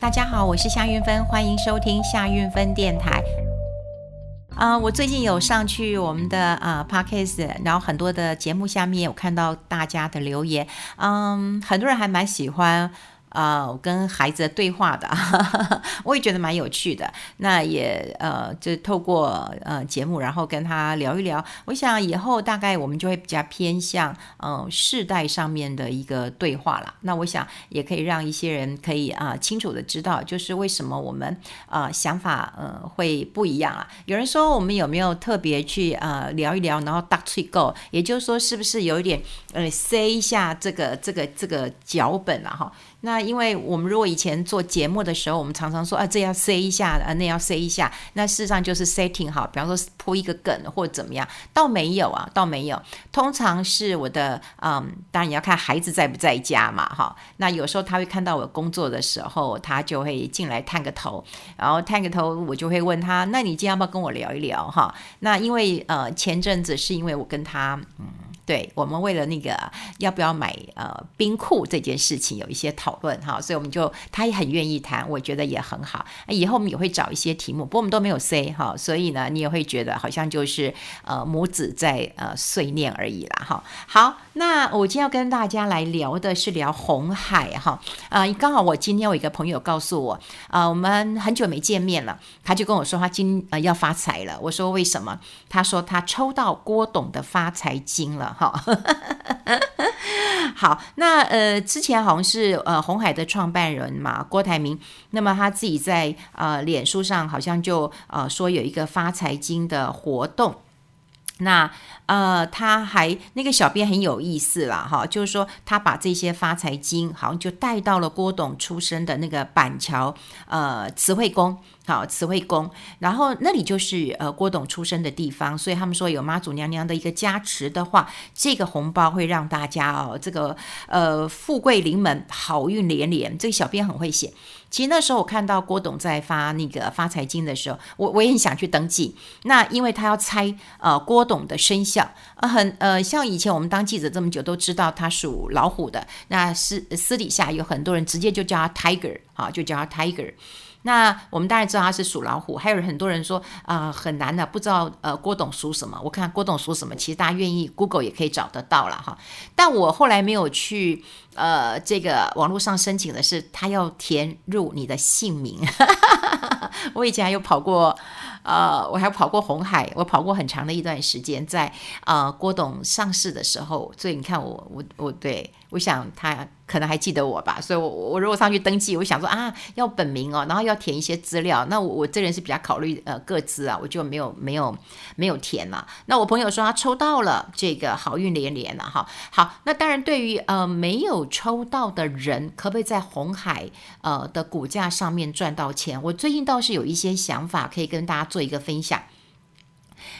大家好，我是夏运芬，欢迎收听夏运芬电台。啊、我最近有上去我们的啊、呃、Podcast，然后很多的节目下面有看到大家的留言，嗯，很多人还蛮喜欢。啊、我跟孩子对话的，哈哈，我也觉得蛮有趣的。那也呃，就透过呃节目，然后跟他聊一聊。我想以后大概我们就会比较偏向嗯、世代上面的一个对话了。那我想也可以让一些人可以啊、清楚的知道，就是为什么我们啊、想法呃会不一样啊。有人说我们有没有特别去啊、聊一聊，然后 duck to go，也就是说是不是有一点呃塞一下这个这个这个脚本啊哈？那因为我们如果以前做节目的时候，我们常常说啊，这要塞一下，啊，那要塞一下。那事实上就是 setting 好，比方说铺一个梗或者怎么样，倒没有啊，倒没有。通常是我的，嗯，当然你要看孩子在不在家嘛，哈。那有时候他会看到我工作的时候，他就会进来探个头，然后探个头，我就会问他，那你今天要不要跟我聊一聊，哈？那因为呃前阵子是因为我跟他，嗯。对，我们为了那个要不要买呃冰库这件事情有一些讨论哈，所以我们就他也很愿意谈，我觉得也很好。以后我们也会找一些题目，不过我们都没有 say 哈，所以呢，你也会觉得好像就是呃母子在呃碎念而已啦哈。好，那我今天要跟大家来聊的是聊红海哈，呃，刚好我今天有一个朋友告诉我，啊、我们很久没见面了，他就跟我说他今呃要发财了，我说为什么？他说他抽到郭董的发财金了。好，好，那呃，之前好像是呃鸿海的创办人嘛，郭台铭，那么他自己在呃脸书上好像就呃说有一个发财金的活动，那呃他还那个小编很有意思啦，哈，就是说他把这些发财金好像就带到了郭董出生的那个板桥呃慈惠宫。好，慈惠宫，然后那里就是呃郭董出生的地方，所以他们说有妈祖娘娘的一个加持的话，这个红包会让大家哦，这个呃富贵临门，好运连连。这个小编很会写。其实那时候我看到郭董在发那个发财经的时候，我我也很想去登记。那因为他要猜呃郭董的生肖，呃很呃像以前我们当记者这么久都知道他属老虎的，那私私底下有很多人直接就叫他 Tiger 啊，就叫他 Tiger。那我们当然知道他是属老虎，还有很多人说啊、很难的，不知道呃郭董属什么。我看郭董属什么，其实大家愿意 Google 也可以找得到了哈。但我后来没有去呃这个网络上申请的是，他要填入你的姓名。我以前还有跑过呃，我还跑过红海，我跑过很长的一段时间，在呃郭董上市的时候，所以你看我我我对，我想他。可能还记得我吧，所以我，我如果上去登记，我想说啊，要本名哦，然后要填一些资料。那我我这人是比较考虑呃各自啊，我就没有没有没有填了。那我朋友说他抽到了这个好运连连了哈。好，那当然对于呃没有抽到的人，可不可以在红海呃的股价上面赚到钱？我最近倒是有一些想法，可以跟大家做一个分享。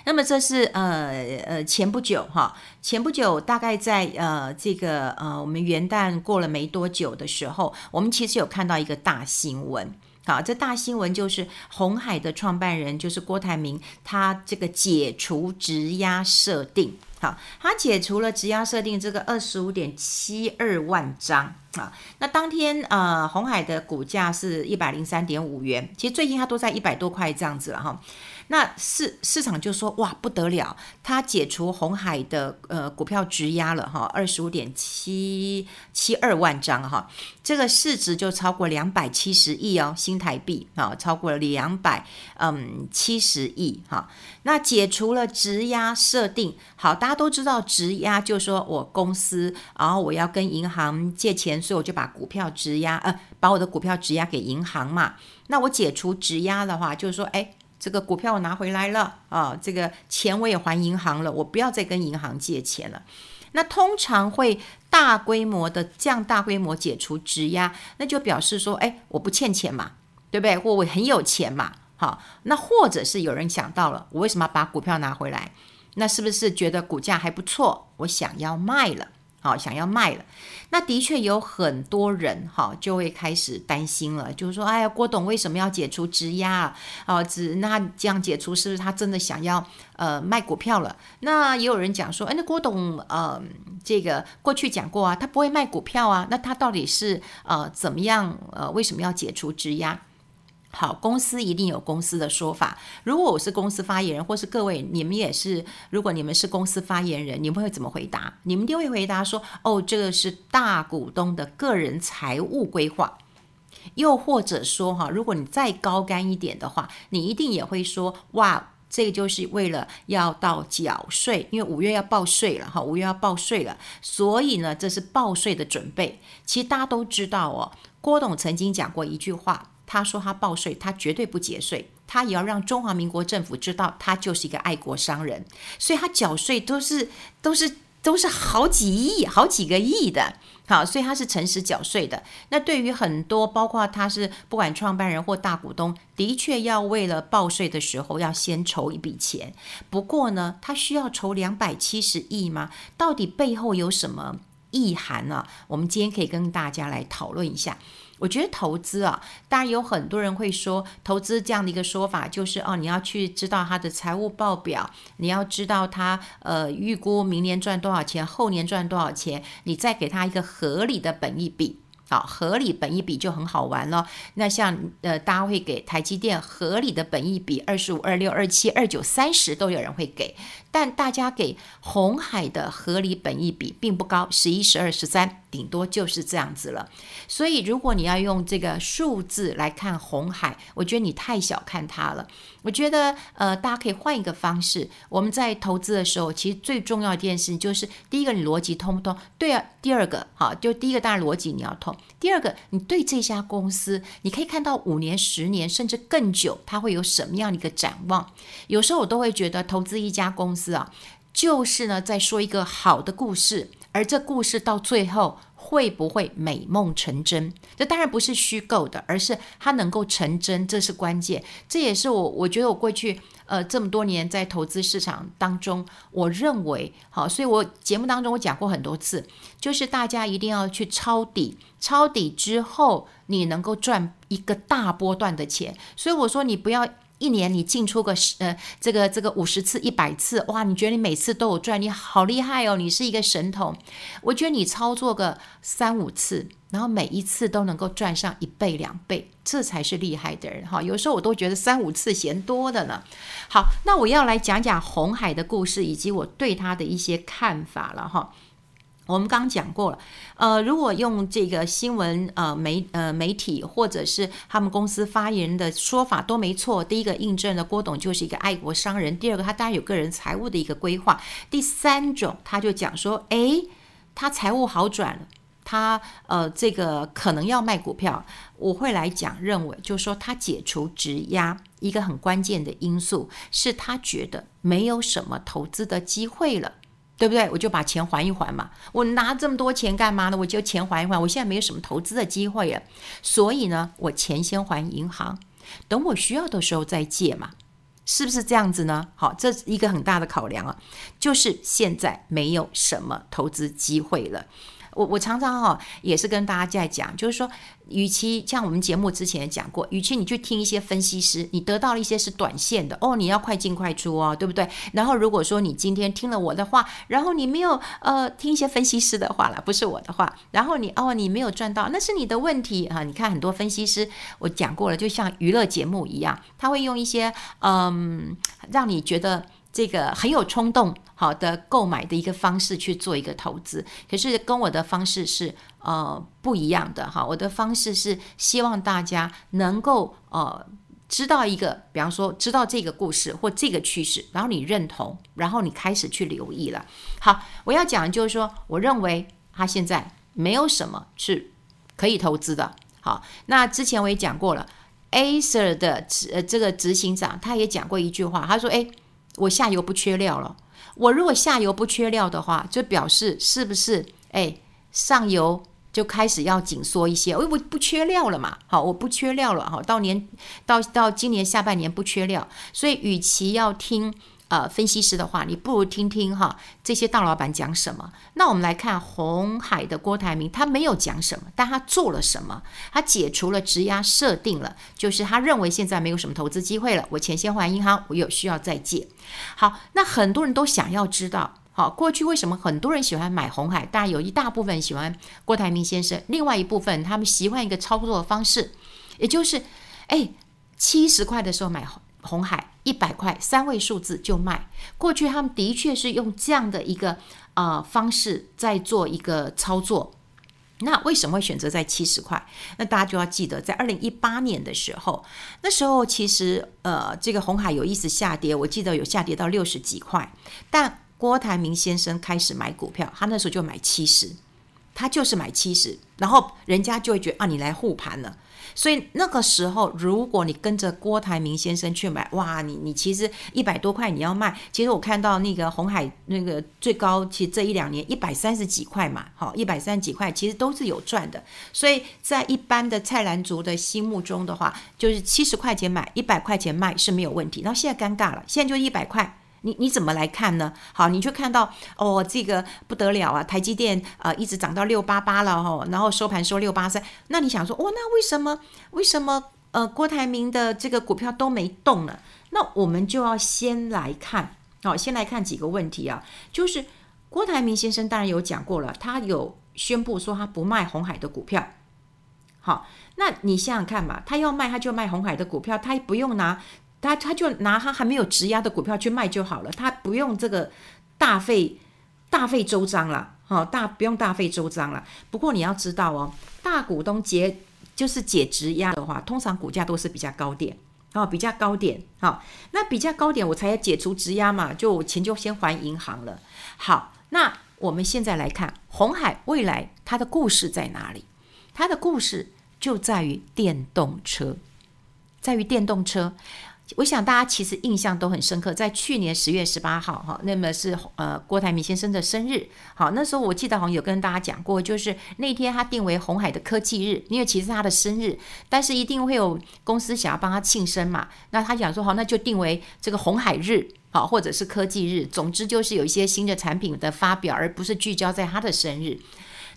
那么这是呃呃前不久哈，前不久大概在呃这个呃我们元旦过了没多久的时候，我们其实有看到一个大新闻。好，这大新闻就是红海的创办人就是郭台铭，他这个解除质押设定。好，他解除了质押设定这个二十五点七二万张啊。那当天呃红海的股价是一百零三点五元，其实最近它都在一百多块这样子了哈。那市市场就说哇不得了，他解除红海的呃股票质押了哈，二十五点七七二万张哈，这个市值就超过两百七十亿哦新台币啊，超过了两百嗯七十亿哈。那解除了质押设定，好，大家都知道质押就是说我公司，然后我要跟银行借钱，所以我就把股票质押呃把我的股票质押给银行嘛。那我解除质押的话，就是说哎。这个股票我拿回来了啊，这个钱我也还银行了，我不要再跟银行借钱了。那通常会大规模的这样大规模解除质押，那就表示说，哎，我不欠钱嘛，对不对？或我很有钱嘛，好，那或者是有人想到了，我为什么把股票拿回来？那是不是觉得股价还不错，我想要卖了？好，想要卖了，那的确有很多人哈就会开始担心了，就是说，哎呀，郭董为什么要解除质押啊？哦，只那这样解除是不是他真的想要呃卖股票了？那也有人讲说，哎，那郭董呃这个过去讲过啊，他不会卖股票啊，那他到底是呃怎么样呃为什么要解除质押？好，公司一定有公司的说法。如果我是公司发言人，或是各位你们也是，如果你们是公司发言人，你们会怎么回答？你们一定会回答说：“哦，这个是大股东的个人财务规划。”又或者说，哈，如果你再高干一点的话，你一定也会说：“哇，这个就是为了要到缴税，因为五月要报税了，哈，五月要报税了，所以呢，这是报税的准备。”其实大家都知道哦，郭董曾经讲过一句话。他说他报税，他绝对不节税，他也要让中华民国政府知道他就是一个爱国商人，所以他缴税都是都是都是好几亿、好几个亿的，好，所以他是诚实缴税的。那对于很多，包括他是不管创办人或大股东，的确要为了报税的时候要先筹一笔钱。不过呢，他需要筹两百七十亿吗？到底背后有什么意涵呢？我们今天可以跟大家来讨论一下。我觉得投资啊，当然有很多人会说，投资这样的一个说法就是哦，你要去知道他的财务报表，你要知道他呃预估明年赚多少钱，后年赚多少钱，你再给他一个合理的本益比。好，合理本益比就很好玩了。那像呃，大家会给台积电合理的本益比二十五、二六、二七、二九、三十都有人会给，但大家给红海的合理本益比并不高，十一、十二、十三，顶多就是这样子了。所以，如果你要用这个数字来看红海，我觉得你太小看它了。我觉得呃，大家可以换一个方式。我们在投资的时候，其实最重要一件事情就是，第一个你逻辑通不通？对啊。第二个，好，就第一个当然逻辑你要通。第二个，你对这家公司，你可以看到五年、十年甚至更久，它会有什么样的一个展望？有时候我都会觉得，投资一家公司啊，就是呢在说一个好的故事，而这故事到最后会不会美梦成真？这当然不是虚构的，而是它能够成真，这是关键。这也是我我觉得我过去。呃，这么多年在投资市场当中，我认为好，所以我节目当中我讲过很多次，就是大家一定要去抄底，抄底之后你能够赚一个大波段的钱。所以我说你不要。一年你进出个呃这个这个五十次一百次哇，你觉得你每次都有赚，你好厉害哦，你是一个神童。我觉得你操作个三五次，然后每一次都能够赚上一倍两倍，这才是厉害的人哈。有时候我都觉得三五次嫌多的呢。好，那我要来讲讲红海的故事以及我对他的一些看法了哈。我们刚讲过了，呃，如果用这个新闻呃媒呃媒体或者是他们公司发言人的说法都没错。第一个印证了郭董就是一个爱国商人，第二个他当然有个人财务的一个规划，第三种他就讲说，诶，他财务好转了，他呃这个可能要卖股票。我会来讲，认为就是说他解除质押一个很关键的因素是他觉得没有什么投资的机会了。对不对？我就把钱还一还嘛。我拿这么多钱干嘛呢？我就钱还一还。我现在没有什么投资的机会呀，所以呢，我钱先还银行，等我需要的时候再借嘛，是不是这样子呢？好，这是一个很大的考量啊，就是现在没有什么投资机会了。我我常常哈也是跟大家在讲，就是说，与其像我们节目之前也讲过，与其你去听一些分析师，你得到了一些是短线的哦，你要快进快出哦，对不对？然后如果说你今天听了我的话，然后你没有呃听一些分析师的话了，不是我的话，然后你哦你没有赚到，那是你的问题哈。你看很多分析师，我讲过了，就像娱乐节目一样，他会用一些嗯让你觉得。这个很有冲动，好的购买的一个方式去做一个投资，可是跟我的方式是呃不一样的哈。我的方式是希望大家能够呃知道一个，比方说知道这个故事或这个趋势，然后你认同，然后你开始去留意了。好，我要讲就是说，我认为他现在没有什么是可以投资的。好，那之前我也讲过了，Acer 的执呃这个执行长他也讲过一句话，他说：“诶。”我下游不缺料了，我如果下游不缺料的话，就表示是不是？哎，上游就开始要紧缩一些，我我不缺料了嘛，好，我不缺料了，哈，到年到到今年下半年不缺料，所以与其要听呃分析师的话，你不如听听哈这些大老板讲什么。那我们来看红海的郭台铭，他没有讲什么，但他做了什么？他解除了质押设定了，就是他认为现在没有什么投资机会了，我钱先还银行，我有需要再借。好，那很多人都想要知道。好，过去为什么很多人喜欢买红海？当然有一大部分喜欢郭台铭先生，另外一部分他们习惯一个操作的方式，也就是，哎，七十块的时候买红海，一百块三位数字就卖。过去他们的确是用这样的一个呃方式在做一个操作。那为什么会选择在七十块？那大家就要记得，在二零一八年的时候，那时候其实呃这个红海有意思下跌，我记得有下跌到六十几块，但郭台铭先生开始买股票，他那时候就买七十，他就是买七十，然后人家就会觉得啊，你来护盘了。所以那个时候，如果你跟着郭台铭先生去买，哇，你你其实一百多块你要卖，其实我看到那个红海那个最高，其实这一两年一百三十几块嘛，好，一百三十几块其实都是有赚的。所以在一般的菜篮族的心目中的话，就是七十块钱买，一百块钱卖是没有问题。然后现在尴尬了，现在就一百块。你你怎么来看呢？好，你就看到哦，这个不得了啊！台积电呃一直涨到六八八了哦，然后收盘收六八三。那你想说，哦，那为什么为什么呃郭台铭的这个股票都没动呢？那我们就要先来看，好，先来看几个问题啊，就是郭台铭先生当然有讲过了，他有宣布说他不卖红海的股票。好，那你想想看嘛，他要卖他就卖红海的股票，他也不用拿。他他就拿他还没有质押的股票去卖就好了，他不用这个大费大费周章了，哈，大不用大费周章了。不过你要知道哦，大股东解就是解质押的话，通常股价都是比较高点，哦，比较高点，好，那比较高点我才要解除质押嘛，就钱就先还银行了。好，那我们现在来看红海未来它的故事在哪里？它的故事就在于电动车，在于电动车。我想大家其实印象都很深刻，在去年十月十八号，哈，那么是呃郭台铭先生的生日，好，那时候我记得好像有跟大家讲过，就是那天他定为红海的科技日，因为其实他的生日，但是一定会有公司想要帮他庆生嘛，那他讲说好，那就定为这个红海日，好，或者是科技日，总之就是有一些新的产品的发表，而不是聚焦在他的生日。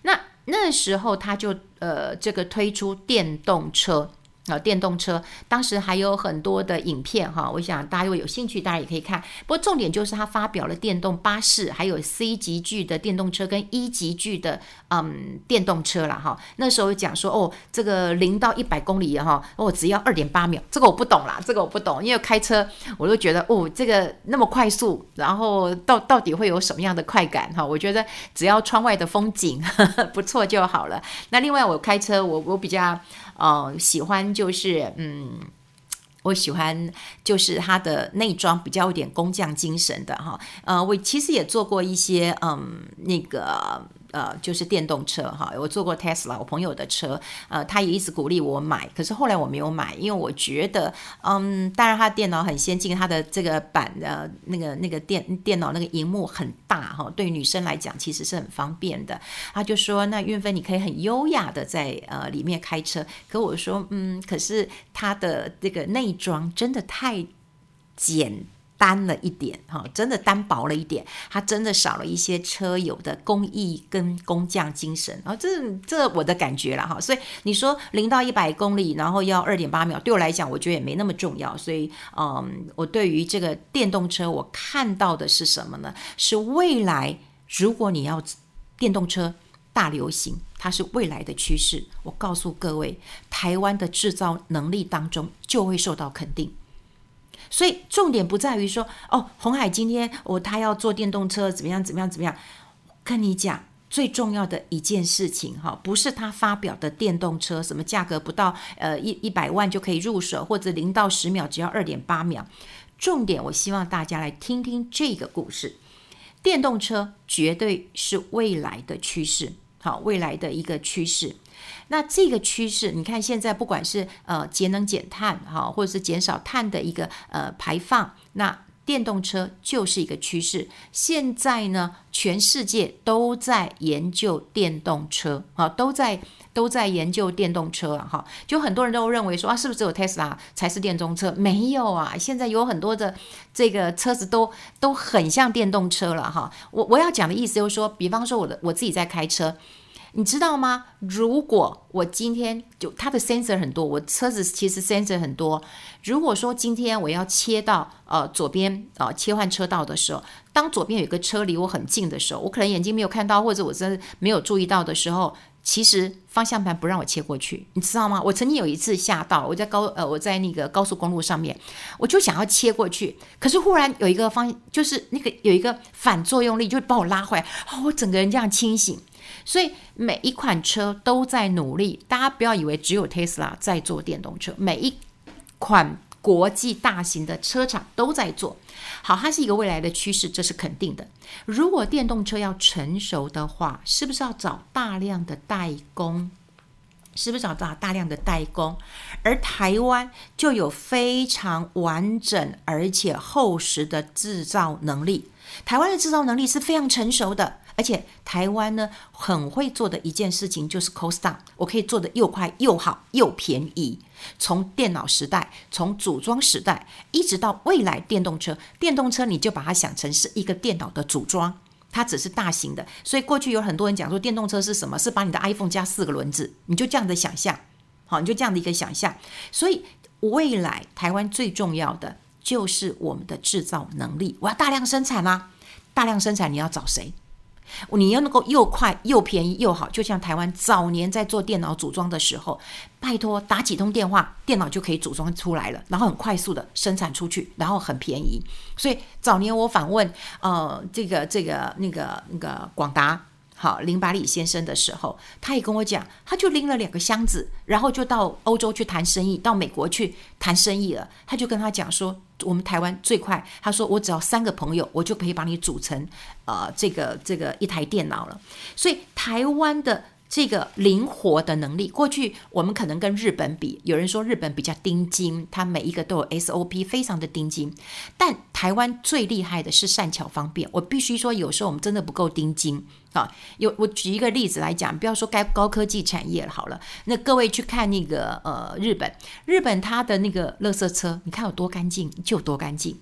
那那时候他就呃这个推出电动车。啊，电动车当时还有很多的影片哈，我想大家如果有兴趣，大家也可以看。不过重点就是他发表了电动巴士，还有 C 级距的电动车跟 E 级距的嗯电动车了哈。那时候讲说哦，这个零到一百公里哈，哦只要二点八秒，这个我不懂啦，这个我不懂，因为开车我都觉得哦这个那么快速，然后到到底会有什么样的快感哈？我觉得只要窗外的风景呵 呵不错就好了。那另外我开车我我比较。呃，喜欢就是嗯，我喜欢就是他的内装比较有点工匠精神的哈。呃，我其实也做过一些嗯那个。呃，就是电动车哈，我坐过 Tesla，我朋友的车，呃，他也一直鼓励我买，可是后来我没有买，因为我觉得，嗯，当然他电脑很先进，他的这个板的那个那个电电脑那个荧幕很大哈，对于女生来讲其实是很方便的。他就说，那运芬你可以很优雅的在呃里面开车，可我说，嗯，可是它的这个内装真的太简。单了一点哈，真的单薄了一点，它真的少了一些车友的工艺跟工匠精神啊，这这我的感觉了哈。所以你说零到一百公里，然后要二点八秒，对我来讲，我觉得也没那么重要。所以嗯，我对于这个电动车，我看到的是什么呢？是未来，如果你要电动车大流行，它是未来的趋势。我告诉各位，台湾的制造能力当中就会受到肯定。所以重点不在于说哦，红海今天我、哦、他要做电动车怎么样怎么样怎么样？跟你讲最重要的一件事情哈，不是他发表的电动车什么价格不到呃一一百万就可以入手，或者零到十秒只要二点八秒。重点我希望大家来听听这个故事，电动车绝对是未来的趋势，好，未来的一个趋势。那这个趋势，你看现在不管是呃节能减碳哈，或者是减少碳的一个呃排放，那电动车就是一个趋势。现在呢，全世界都在研究电动车啊，都在都在研究电动车啊，哈，就很多人都认为说啊，是不是只有 Tesla 才是电动车？没有啊，现在有很多的这个车子都都很像电动车了哈。我我要讲的意思就是说，比方说我的我自己在开车。你知道吗？如果我今天就它的 sensor 很多，我车子其实 sensor 很多。如果说今天我要切到呃左边啊、呃、切换车道的时候，当左边有一个车离我很近的时候，我可能眼睛没有看到，或者我真的没有注意到的时候，其实方向盘不让我切过去，你知道吗？我曾经有一次吓到，我在高呃我在那个高速公路上面，我就想要切过去，可是忽然有一个方就是那个有一个反作用力，就把我拉回来，哦，我整个人这样清醒。所以每一款车都在努力，大家不要以为只有 Tesla 在做电动车，每一款国际大型的车厂都在做。好，它是一个未来的趋势，这是肯定的。如果电动车要成熟的话，是不是要找大量的代工？是不是找到大量的代工？而台湾就有非常完整而且厚实的制造能力。台湾的制造能力是非常成熟的。而且台湾呢，很会做的一件事情就是 cost down，我可以做得又快又好又便宜。从电脑时代，从组装时代，一直到未来电动车，电动车你就把它想成是一个电脑的组装，它只是大型的。所以过去有很多人讲说电动车是什么？是把你的 iPhone 加四个轮子，你就这样的想象，好，你就这样的一个想象。所以未来台湾最重要的就是我们的制造能力，我要大量生产啊！大量生产你要找谁？你要能够又快又便宜又好，就像台湾早年在做电脑组装的时候，拜托打几通电话，电脑就可以组装出来了，然后很快速的生产出去，然后很便宜。所以早年我访问呃这个这个那个那个广达。好，林百里先生的时候，他也跟我讲，他就拎了两个箱子，然后就到欧洲去谈生意，到美国去谈生意了。他就跟他讲说，我们台湾最快，他说我只要三个朋友，我就可以把你组成呃这个这个一台电脑了。所以台湾的。这个灵活的能力，过去我们可能跟日本比，有人说日本比较盯紧，它每一个都有 SOP，非常的盯紧。但台湾最厉害的是善巧方便。我必须说，有时候我们真的不够盯紧啊。有我举一个例子来讲，不要说该高科技产业了，好了，那各位去看那个呃日本，日本它的那个垃圾车，你看有多干净就有多干净，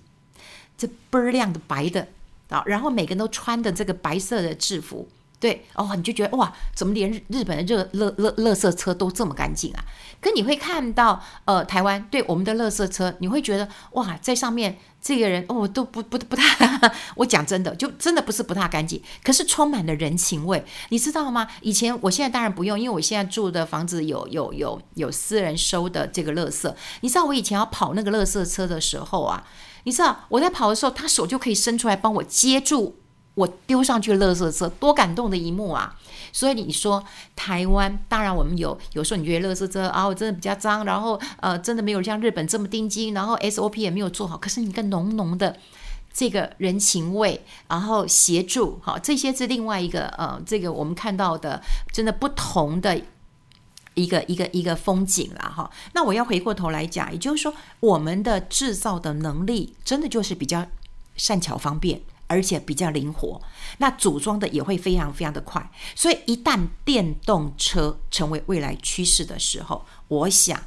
这倍儿亮的白的啊，然后每个人都穿的这个白色的制服。对哦，你就觉得哇，怎么连日本的热垃垃垃圾车都这么干净啊？可你会看到呃，台湾对我们的垃圾车，你会觉得哇，在上面这个人哦都不不不太，我讲真的，就真的不是不太干净，可是充满了人情味，你知道吗？以前我现在当然不用，因为我现在住的房子有有有有私人收的这个垃圾，你知道我以前要跑那个垃圾车的时候啊，你知道我在跑的时候，他手就可以伸出来帮我接住。我丢上去垃圾车，多感动的一幕啊！所以你说台湾，当然我们有，有时候你觉得垃圾车啊，我真的比较脏，然后呃，真的没有像日本这么盯紧，然后 SOP 也没有做好。可是你个浓浓的这个人情味，然后协助，好，这些是另外一个呃，这个我们看到的真的不同的一个一个一个风景了哈。那我要回过头来讲，也就是说，我们的制造的能力真的就是比较善巧方便。而且比较灵活，那组装的也会非常非常的快，所以一旦电动车成为未来趋势的时候，我想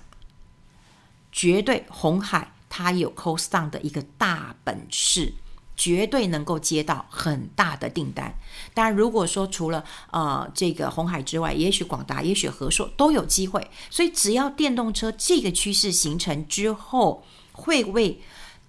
绝对红海它有 cost down 的一个大本事，绝对能够接到很大的订单。当然，如果说除了呃这个红海之外，也许广达、也许和硕都有机会。所以，只要电动车这个趋势形成之后，会为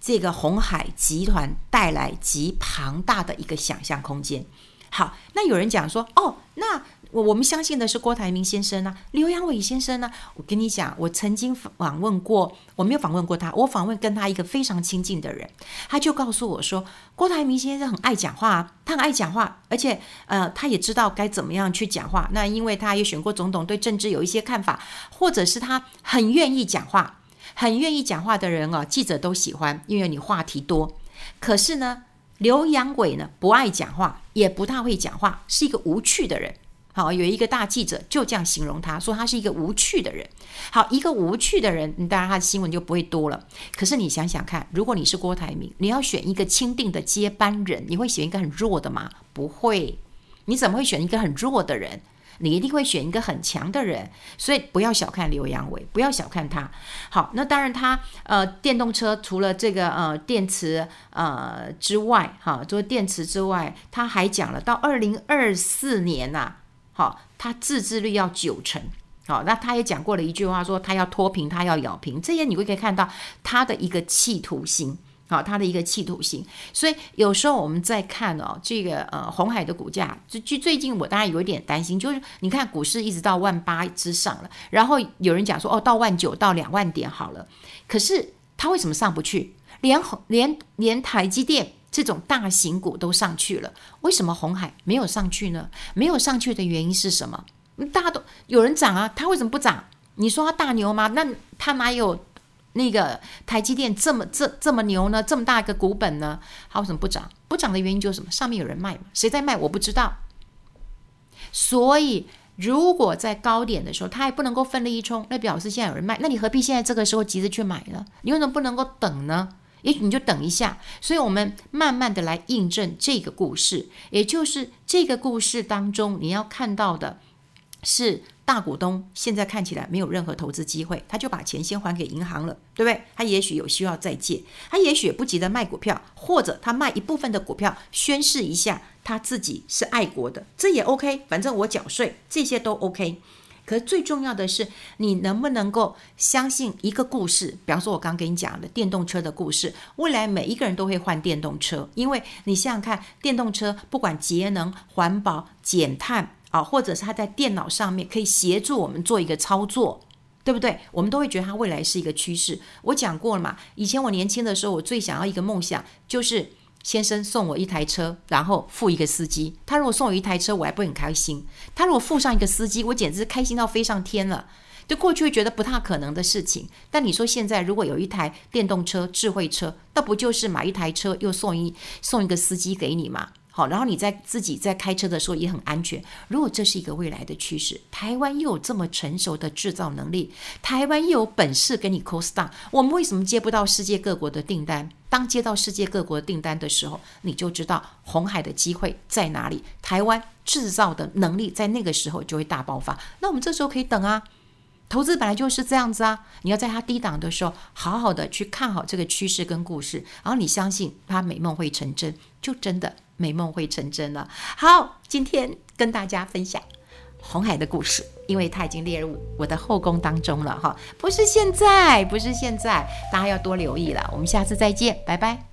这个鸿海集团带来极庞大的一个想象空间。好，那有人讲说，哦，那我我们相信的是郭台铭先生呢、刘扬伟先生呢？我跟你讲，我曾经访问过，我没有访问过他，我访问跟他一个非常亲近的人，他就告诉我说，郭台铭先生很爱讲话，他很爱讲话，而且呃，他也知道该怎么样去讲话。那因为他也选过总统，对政治有一些看法，或者是他很愿意讲话。很愿意讲话的人哦，记者都喜欢，因为你话题多。可是呢，刘扬伟呢不爱讲话，也不太会讲话，是一个无趣的人。好，有一个大记者就这样形容他，说他是一个无趣的人。好，一个无趣的人，当然他的新闻就不会多了。可是你想想看，如果你是郭台铭，你要选一个钦定的接班人，你会选一个很弱的吗？不会。你怎么会选一个很弱的人？你一定会选一个很强的人。所以不要小看刘阳伟，不要小看他。好，那当然他呃，电动车除了这个呃电池呃之外，哈，除了电池之外，他还讲了到二零二四年呐、啊。好，他自制率要九成。好，那他也讲过了一句话，说他要脱贫，他要咬平。这些你会可以看到他的一个企图心。好，他的一个企图心。所以有时候我们在看哦，这个呃红海的股价，就就最近我当然有一点担心，就是你看股市一直到万八之上了，然后有人讲说哦，到万九到两万点好了，可是它为什么上不去？连红连连台积电。这种大型股都上去了，为什么红海没有上去呢？没有上去的原因是什么？大家都有人涨啊，它为什么不涨？你说它大牛吗？那它哪有那个台积电这么这这么牛呢？这么大一个股本呢？它为什么不涨？不涨的原因就是什么？上面有人卖嘛？谁在卖？我不知道。所以如果在高点的时候，它还不能够奋力一冲，那表示现在有人卖，那你何必现在这个时候急着去买呢？你为什么不能够等呢？也许你就等一下，所以我们慢慢的来印证这个故事，也就是这个故事当中你要看到的是大股东现在看起来没有任何投资机会，他就把钱先还给银行了，对不对？他也许有需要再借，他也许不急着卖股票，或者他卖一部分的股票宣示一下他自己是爱国的，这也 OK，反正我缴税，这些都 OK。可最重要的是，你能不能够相信一个故事？比方说，我刚跟你讲的电动车的故事，未来每一个人都会换电动车，因为你想想看，电动车不管节能、环保、减碳啊，或者是它在电脑上面可以协助我们做一个操作，对不对？我们都会觉得它未来是一个趋势。我讲过了嘛，以前我年轻的时候，我最想要一个梦想就是。先生送我一台车，然后付一个司机。他如果送我一台车，我还不很开心。他如果付上一个司机，我简直是开心到飞上天了。就过去会觉得不太可能的事情，但你说现在如果有一台电动车、智慧车，那不就是买一台车又送一送一个司机给你吗？好，然后你在自己在开车的时候也很安全。如果这是一个未来的趋势，台湾又有这么成熟的制造能力，台湾又有本事给你 cost down，我们为什么接不到世界各国的订单？当接到世界各国订单的时候，你就知道红海的机会在哪里。台湾制造的能力在那个时候就会大爆发。那我们这时候可以等啊，投资本来就是这样子啊。你要在它低档的时候，好好的去看好这个趋势跟故事，然后你相信它美梦会成真，就真的。美梦会成真了。好，今天跟大家分享红海的故事，因为它已经列入我的后宫当中了哈。不是现在，不是现在，大家要多留意了。我们下次再见，拜拜。